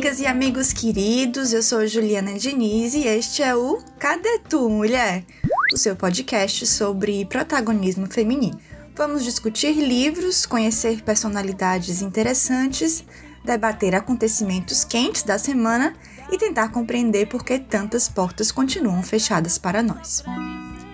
amigas e amigos queridos. Eu sou Juliana Diniz e este é o Cadê Tu, Mulher? O seu podcast sobre protagonismo feminino. Vamos discutir livros, conhecer personalidades interessantes, debater acontecimentos quentes da semana e tentar compreender por que tantas portas continuam fechadas para nós.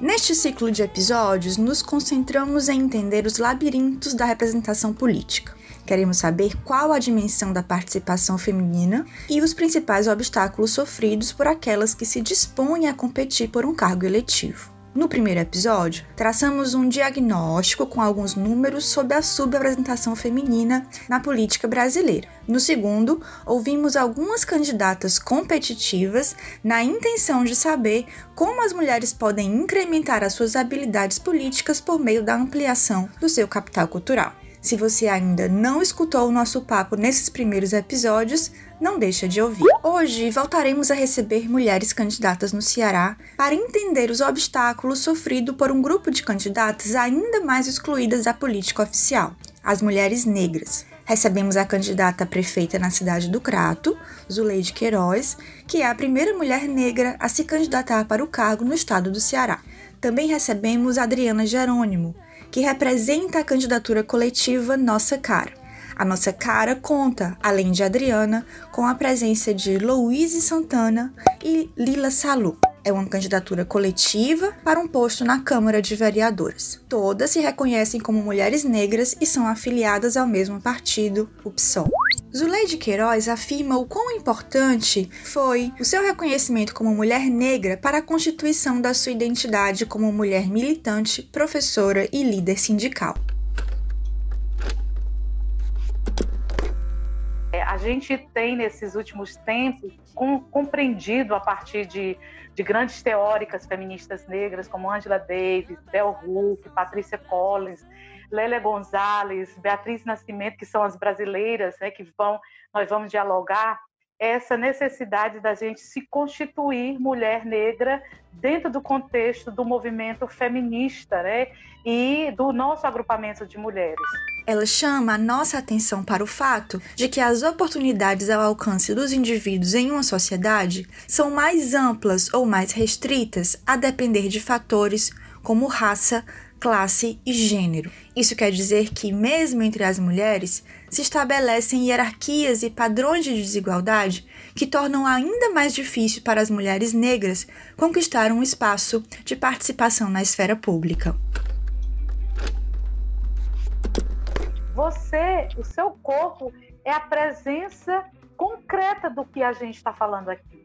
Neste ciclo de episódios, nos concentramos em entender os labirintos da representação política. Queremos saber qual a dimensão da participação feminina e os principais obstáculos sofridos por aquelas que se dispõem a competir por um cargo eletivo. No primeiro episódio, traçamos um diagnóstico com alguns números sobre a subrepresentação feminina na política brasileira. No segundo, ouvimos algumas candidatas competitivas na intenção de saber como as mulheres podem incrementar as suas habilidades políticas por meio da ampliação do seu capital cultural. Se você ainda não escutou o nosso papo nesses primeiros episódios, não deixa de ouvir. Hoje voltaremos a receber mulheres candidatas no Ceará para entender os obstáculos sofridos por um grupo de candidatas ainda mais excluídas da política oficial, as mulheres negras. Recebemos a candidata a prefeita na cidade do Crato, Zuleide Queiroz, que é a primeira mulher negra a se candidatar para o cargo no estado do Ceará. Também recebemos Adriana Jerônimo, que representa a candidatura coletiva Nossa Cara. A Nossa Cara conta, além de Adriana, com a presença de Louise Santana e Lila Salu. É uma candidatura coletiva para um posto na Câmara de Vereadoras. Todas se reconhecem como mulheres negras e são afiliadas ao mesmo partido, o PSOL. Zuleide Queiroz afirma o quão importante foi o seu reconhecimento como mulher negra para a constituição da sua identidade como mulher militante, professora e líder sindical. É, a gente tem, nesses últimos tempos, com, compreendido a partir de, de, grandes teóricas feministas negras como Angela Davis, Bell Hooks, Patrícia Collins, Lélia Gonzalez, Beatriz Nascimento, que são as brasileiras né, que vão, nós vamos dialogar, essa necessidade da gente se constituir mulher negra dentro do contexto do movimento feminista né, e do nosso agrupamento de mulheres. Ela chama a nossa atenção para o fato de que as oportunidades ao alcance dos indivíduos em uma sociedade são mais amplas ou mais restritas a depender de fatores como raça, classe e gênero. Isso quer dizer que, mesmo entre as mulheres, se estabelecem hierarquias e padrões de desigualdade que tornam ainda mais difícil para as mulheres negras conquistar um espaço de participação na esfera pública. Você, o seu corpo, é a presença concreta do que a gente está falando aqui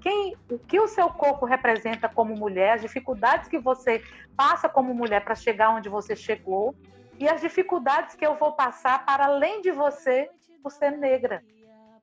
quem, o que o seu corpo representa como mulher, as dificuldades que você passa como mulher para chegar onde você chegou e as dificuldades que eu vou passar para além de você por ser negra.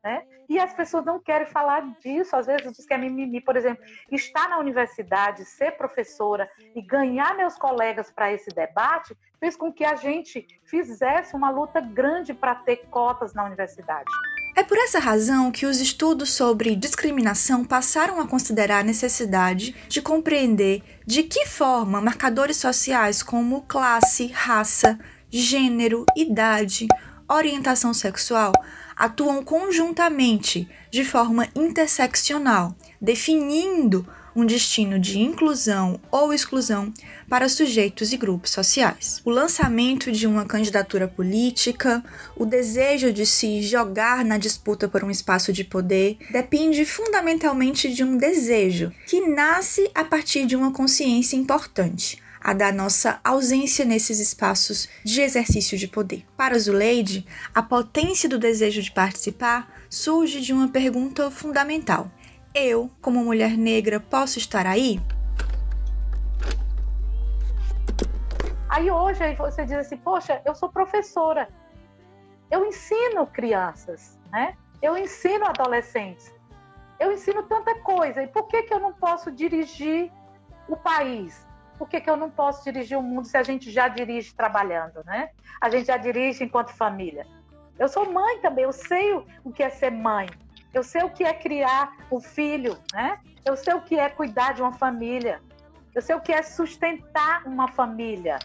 Né? E as pessoas não querem falar disso, às vezes diz que é mimimi, por exemplo, estar na universidade, ser professora e ganhar meus colegas para esse debate fez com que a gente fizesse uma luta grande para ter cotas na universidade. É por essa razão que os estudos sobre discriminação passaram a considerar a necessidade de compreender de que forma marcadores sociais como classe, raça, gênero, idade, orientação sexual atuam conjuntamente, de forma interseccional, definindo um destino de inclusão ou exclusão para sujeitos e grupos sociais. O lançamento de uma candidatura política, o desejo de se jogar na disputa por um espaço de poder, depende fundamentalmente de um desejo que nasce a partir de uma consciência importante a da nossa ausência nesses espaços de exercício de poder. Para Zuleide, a potência do desejo de participar surge de uma pergunta fundamental: eu, como mulher negra, posso estar aí? Aí hoje aí você diz assim, poxa, eu sou professora, eu ensino crianças, né? Eu ensino adolescentes, eu ensino tanta coisa. E por que que eu não posso dirigir o país? Por que, que eu não posso dirigir o mundo se a gente já dirige trabalhando, né? A gente já dirige enquanto família. Eu sou mãe também, eu sei o que é ser mãe. Eu sei o que é criar um filho, né? Eu sei o que é cuidar de uma família. Eu sei o que é sustentar uma família.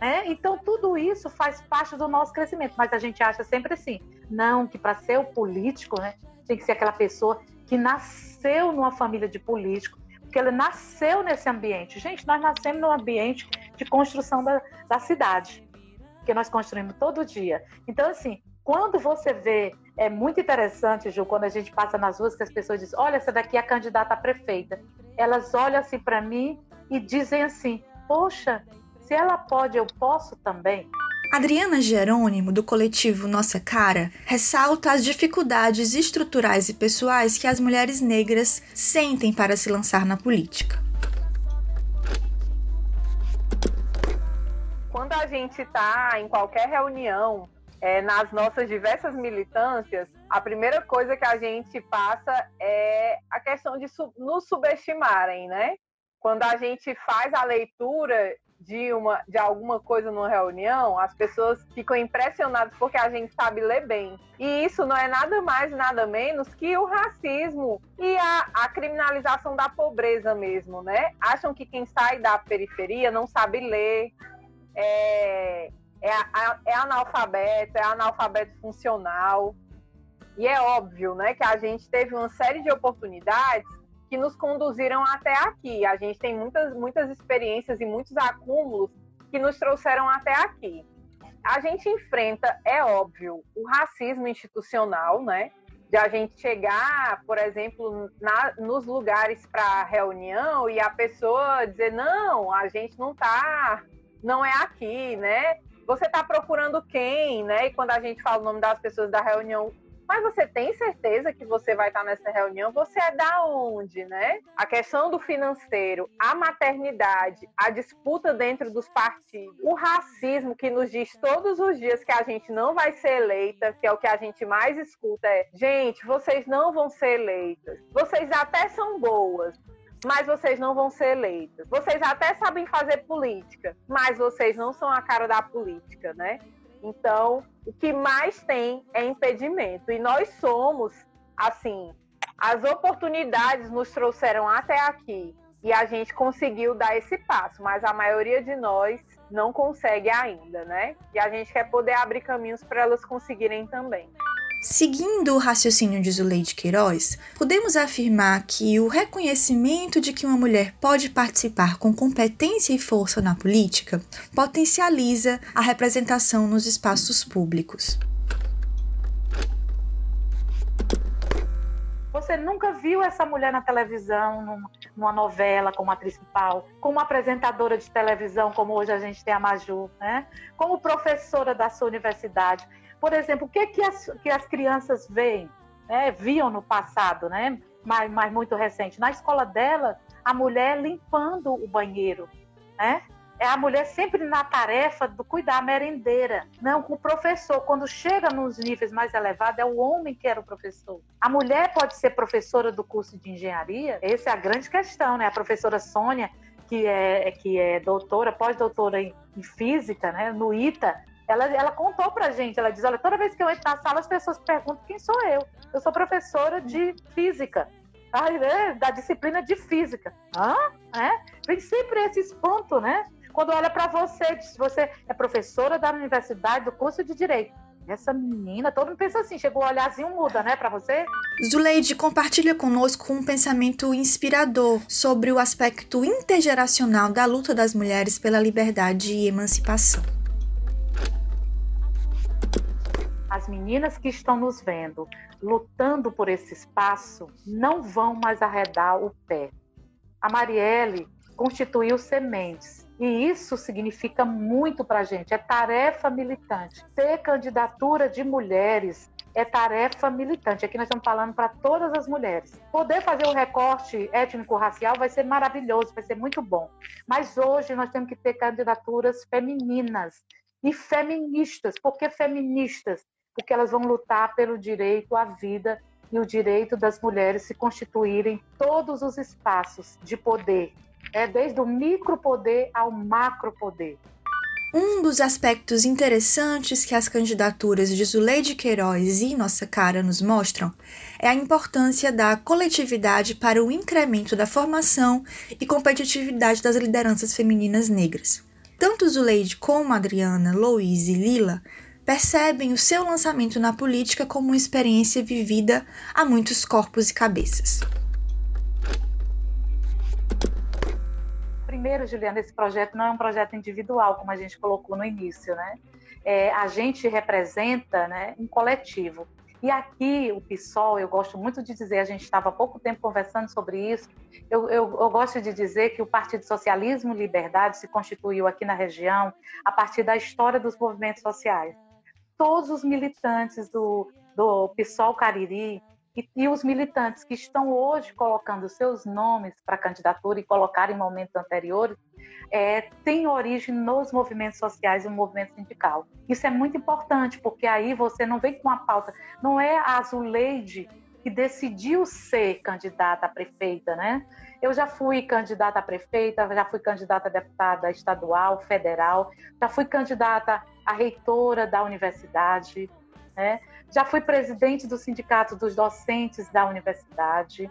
Né? Então, tudo isso faz parte do nosso crescimento. Mas a gente acha sempre assim: não, que para ser o político, né, tem que ser aquela pessoa que nasceu numa família de político, porque ele nasceu nesse ambiente. Gente, nós nascemos num ambiente de construção da, da cidade, que nós construímos todo dia. Então, assim, quando você vê, é muito interessante, Ju, quando a gente passa nas ruas que as pessoas dizem: olha, essa daqui é a candidata a prefeita. Elas olham assim para mim e dizem assim: poxa, se ela pode, eu posso também. Adriana Jerônimo, do coletivo Nossa Cara, ressalta as dificuldades estruturais e pessoais que as mulheres negras sentem para se lançar na política. Quando a gente está em qualquer reunião, é, nas nossas diversas militâncias, a primeira coisa que a gente passa é a questão de su nos subestimarem, né? Quando a gente faz a leitura de, uma, de alguma coisa numa reunião, as pessoas ficam impressionadas porque a gente sabe ler bem. E isso não é nada mais, nada menos que o racismo e a, a criminalização da pobreza mesmo, né? Acham que quem sai da periferia não sabe ler, é, é, é analfabeto, é analfabeto funcional. E é óbvio, né, que a gente teve uma série de oportunidades que nos conduziram até aqui. A gente tem muitas, muitas experiências e muitos acúmulos que nos trouxeram até aqui. A gente enfrenta, é óbvio, o racismo institucional, né? De a gente chegar, por exemplo, na, nos lugares para reunião e a pessoa dizer: não, a gente não tá, não é aqui, né? Você está procurando quem, né? E quando a gente fala o nome das pessoas da reunião, mas você tem certeza que você vai estar nessa reunião? Você é da onde, né? A questão do financeiro, a maternidade, a disputa dentro dos partidos, o racismo que nos diz todos os dias que a gente não vai ser eleita, que é o que a gente mais escuta é: gente, vocês não vão ser eleitas. Vocês até são boas, mas vocês não vão ser eleitas. Vocês até sabem fazer política, mas vocês não são a cara da política, né? Então, o que mais tem é impedimento. E nós somos, assim, as oportunidades nos trouxeram até aqui e a gente conseguiu dar esse passo, mas a maioria de nós não consegue ainda, né? E a gente quer poder abrir caminhos para elas conseguirem também. Seguindo o raciocínio de Zuleide Queiroz, podemos afirmar que o reconhecimento de que uma mulher pode participar com competência e força na política potencializa a representação nos espaços públicos. Você nunca viu essa mulher na televisão, numa novela como atriz principal, como apresentadora de televisão, como hoje a gente tem a Maju, né? como professora da sua universidade. Por exemplo, o que, que, as, que as crianças veem, né, viam no passado, né, mas, mas muito recente? Na escola dela, a mulher limpando o banheiro, né? É a mulher sempre na tarefa do cuidar, a merendeira. Não, o professor, quando chega nos níveis mais elevados, é o homem que era o professor. A mulher pode ser professora do curso de engenharia? Essa é a grande questão, né? A professora Sônia, que é, que é doutora, pós-doutora em, em física, né? No ITA, ela, ela contou pra gente, ela diz, olha, toda vez que eu entro na sala, as pessoas perguntam quem sou eu. Eu sou professora de física. Né? Da disciplina de física. Hã? É? Vem sempre esses pontos, né? Quando olha para você, diz, você é professora da universidade, do curso de Direito. Essa menina, todo mundo pensa assim, chegou o olharzinho muda, né, para você? Zuleide compartilha conosco um pensamento inspirador sobre o aspecto intergeracional da luta das mulheres pela liberdade e emancipação. As meninas que estão nos vendo lutando por esse espaço não vão mais arredar o pé. A Marielle constituiu sementes e isso significa muito para a gente. É tarefa militante. Ter candidatura de mulheres é tarefa militante. Aqui nós estamos falando para todas as mulheres. Poder fazer o um recorte étnico-racial vai ser maravilhoso, vai ser muito bom. Mas hoje nós temos que ter candidaturas femininas e feministas. Por que feministas? Porque elas vão lutar pelo direito à vida e o direito das mulheres se constituírem todos os espaços de poder, é desde o micropoder ao macropoder. Um dos aspectos interessantes que as candidaturas de Zuleide Queiroz e Nossa Cara nos mostram é a importância da coletividade para o incremento da formação e competitividade das lideranças femininas negras. Tanto Zuleide como Adriana, Louise e Lila percebem o seu lançamento na política como uma experiência vivida a muitos corpos e cabeças. primeiro, Juliana, esse projeto não é um projeto individual, como a gente colocou no início, né? É, a gente representa né, um coletivo. E aqui, o PSOL, eu gosto muito de dizer, a gente estava há pouco tempo conversando sobre isso, eu, eu, eu, gosto de dizer que o Partido Socialismo e Liberdade se constituiu aqui na região a partir da história dos movimentos sociais. Todos os militantes do, do PSOL Cariri, e, e, os militantes que estão hoje colocando seus nomes para a candidatura e colocaram em momentos anteriores, é, têm origem nos movimentos sociais e no movimento sindical. Isso é muito importante, porque aí você não vem com uma pauta, não é a Azuleide que decidiu ser candidata a prefeita, né? Eu já fui candidata a prefeita, já fui candidata a deputada estadual, federal, já fui candidata a reitora da universidade, né? já fui presidente do sindicato dos docentes da universidade.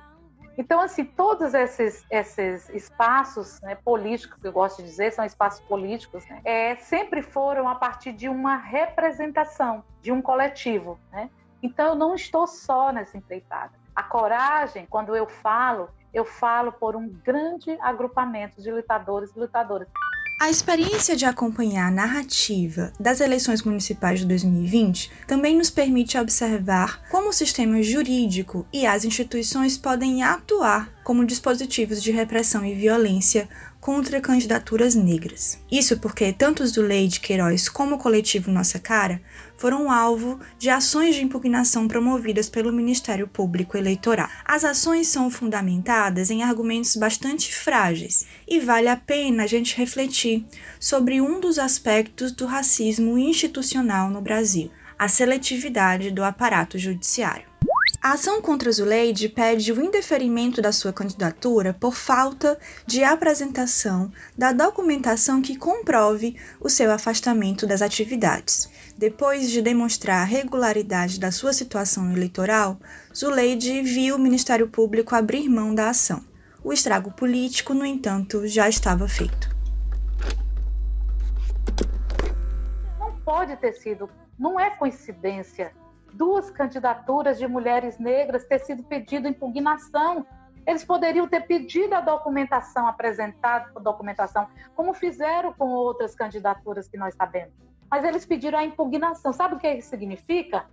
Então, assim, todos esses, esses espaços né, políticos, que eu gosto de dizer, são espaços políticos, né, é, sempre foram a partir de uma representação, de um coletivo. Né? Então, eu não estou só nessa empreitada. A coragem, quando eu falo, eu falo por um grande agrupamento de lutadores e lutadoras. A experiência de acompanhar a narrativa das eleições municipais de 2020 também nos permite observar como o sistema jurídico e as instituições podem atuar como dispositivos de repressão e violência contra candidaturas negras. Isso porque tanto os do Leide Queiroz como o coletivo Nossa Cara foram alvo de ações de impugnação promovidas pelo Ministério Público Eleitoral. As ações são fundamentadas em argumentos bastante frágeis e vale a pena a gente refletir sobre um dos aspectos do racismo institucional no Brasil, a seletividade do aparato judiciário. A ação contra Zuleide pede o indeferimento da sua candidatura por falta de apresentação da documentação que comprove o seu afastamento das atividades. Depois de demonstrar a regularidade da sua situação eleitoral, Zuleide viu o Ministério Público abrir mão da ação. O estrago político, no entanto, já estava feito. Não pode ter sido, não é coincidência duas candidaturas de mulheres negras ter sido pedido impugnação. Eles poderiam ter pedido a documentação, apresentado a documentação, como fizeram com outras candidaturas que nós sabemos. Mas eles pediram a impugnação. Sabe o que isso significa?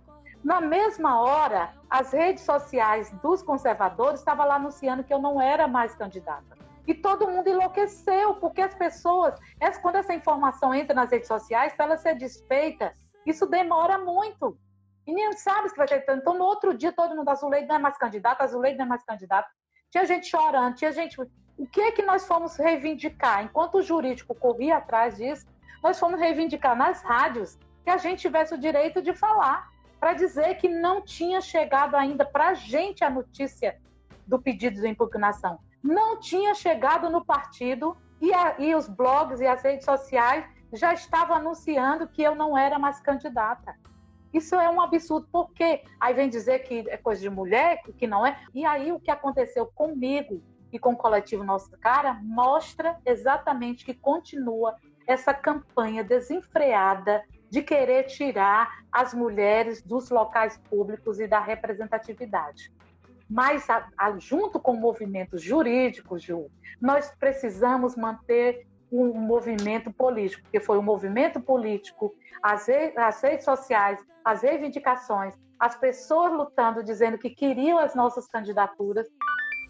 Na mesma hora, as redes sociais dos conservadores estavam lá anunciando que eu não era mais candidata. E todo mundo enlouqueceu, porque as pessoas, quando essa informação entra nas redes sociais, para ela ser desfeita, isso demora muito. E nem sabe se vai ter tanto. Então, no outro dia, todo mundo, Azuleide não é mais candidato, Azuleide não é mais candidato. Tinha gente chorando, tinha gente... O que é que nós fomos reivindicar? Enquanto o jurídico corria atrás disso, nós fomos reivindicar nas rádios que a gente tivesse o direito de falar, para dizer que não tinha chegado ainda para a gente a notícia do pedido de impugnação. Não tinha chegado no partido e, a, e os blogs e as redes sociais já estavam anunciando que eu não era mais candidata. Isso é um absurdo, porque aí vem dizer que é coisa de mulher, que não é. E aí o que aconteceu comigo e com o coletivo Nossa Cara mostra exatamente que continua essa campanha desenfreada de querer tirar as mulheres dos locais públicos e da representatividade. Mas, a, a, junto com o movimento jurídico, Ju, nós precisamos manter um movimento político, porque foi o um movimento político, as, as redes sociais, as reivindicações, as pessoas lutando, dizendo que queriam as nossas candidaturas.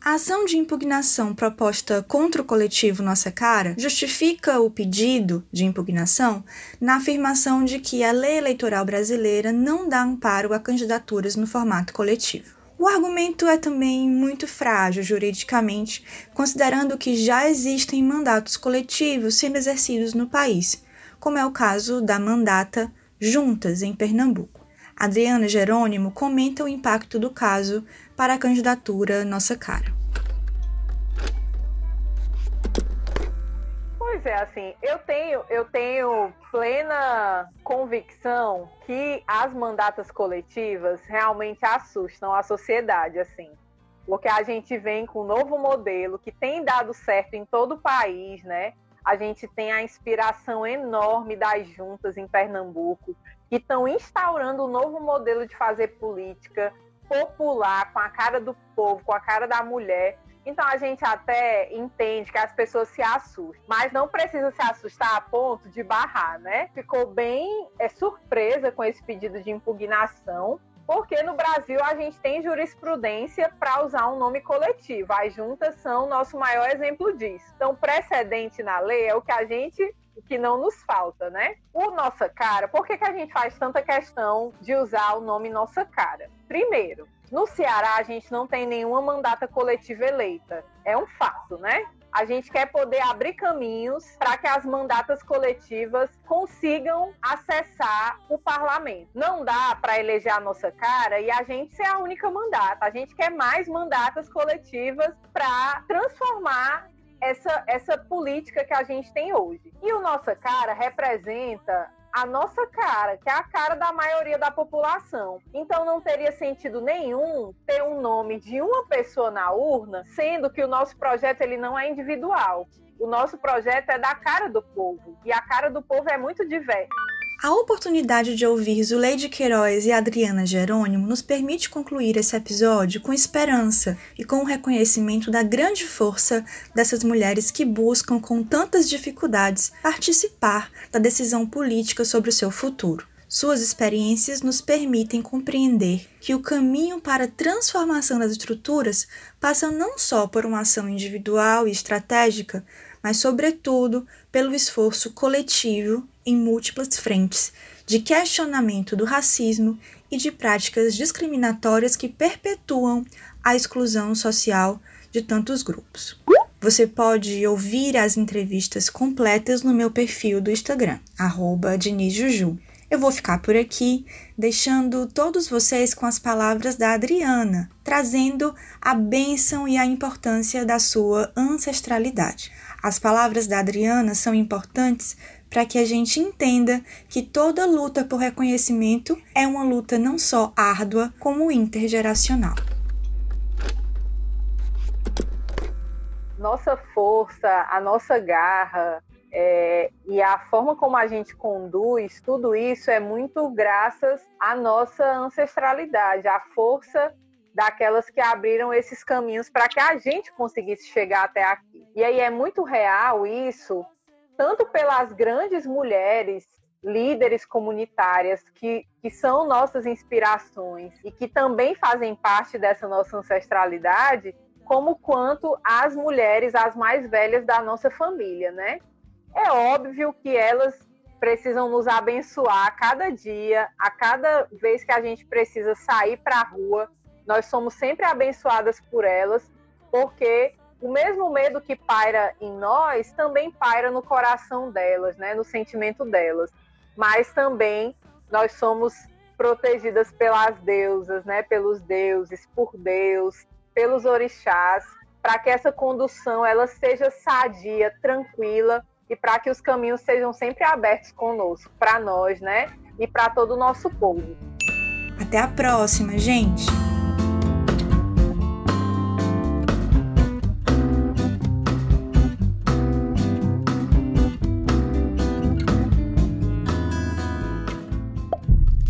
A ação de impugnação proposta contra o coletivo Nossa Cara justifica o pedido de impugnação na afirmação de que a lei eleitoral brasileira não dá amparo a candidaturas no formato coletivo. O argumento é também muito frágil juridicamente, considerando que já existem mandatos coletivos sendo exercidos no país, como é o caso da mandata Juntas em Pernambuco. Adriana Jerônimo comenta o impacto do caso para a candidatura Nossa Cara. É, assim, eu tenho, eu tenho plena convicção que as mandatas coletivas realmente assustam a sociedade, assim. Porque a gente vem com um novo modelo que tem dado certo em todo o país, né? A gente tem a inspiração enorme das juntas em Pernambuco, que estão instaurando um novo modelo de fazer política popular, com a cara do povo, com a cara da mulher. Então a gente até entende que as pessoas se assustam, mas não precisa se assustar a ponto de barrar, né? Ficou bem é, surpresa com esse pedido de impugnação, porque no Brasil a gente tem jurisprudência para usar um nome coletivo. As juntas são o nosso maior exemplo disso. Então, precedente na lei é o que a gente que não nos falta, né? O Nossa Cara, por que, que a gente faz tanta questão de usar o nome Nossa Cara? Primeiro, no Ceará a gente não tem nenhuma mandata coletiva eleita. É um fato, né? A gente quer poder abrir caminhos para que as mandatas coletivas consigam acessar o parlamento. Não dá para eleger a nossa cara e a gente ser a única mandata. A gente quer mais mandatas coletivas para transformar essa, essa política que a gente tem hoje. E o Nossa Cara representa a nossa cara, que é a cara da maioria da população. Então não teria sentido nenhum ter um nome de uma pessoa na urna, sendo que o nosso projeto ele não é individual. O nosso projeto é da cara do povo, e a cara do povo é muito diversa. A oportunidade de ouvir Zuleide Queiroz e Adriana Jerônimo nos permite concluir esse episódio com esperança e com o reconhecimento da grande força dessas mulheres que buscam, com tantas dificuldades, participar da decisão política sobre o seu futuro. Suas experiências nos permitem compreender que o caminho para a transformação das estruturas passa não só por uma ação individual e estratégica, mas, sobretudo, pelo esforço coletivo em múltiplas frentes de questionamento do racismo e de práticas discriminatórias que perpetuam a exclusão social de tantos grupos. Você pode ouvir as entrevistas completas no meu perfil do Instagram, arroba Juju. Eu vou ficar por aqui, deixando todos vocês com as palavras da Adriana, trazendo a bênção e a importância da sua ancestralidade. As palavras da Adriana são importantes para que a gente entenda que toda luta por reconhecimento é uma luta não só árdua, como intergeracional. Nossa força, a nossa garra, é, e a forma como a gente conduz tudo isso é muito graças à nossa ancestralidade, à força daquelas que abriram esses caminhos para que a gente conseguisse chegar até aqui. E aí é muito real isso, tanto pelas grandes mulheres líderes comunitárias que, que são nossas inspirações e que também fazem parte dessa nossa ancestralidade, como quanto as mulheres, as mais velhas da nossa família, né? É óbvio que elas precisam nos abençoar a cada dia, a cada vez que a gente precisa sair para a rua. Nós somos sempre abençoadas por elas, porque o mesmo medo que paira em nós também paira no coração delas, né, no sentimento delas. Mas também nós somos protegidas pelas deusas, né, pelos deuses, por Deus, pelos orixás, para que essa condução ela seja sadia, tranquila e para que os caminhos sejam sempre abertos conosco, para nós, né? E para todo o nosso povo. Até a próxima, gente!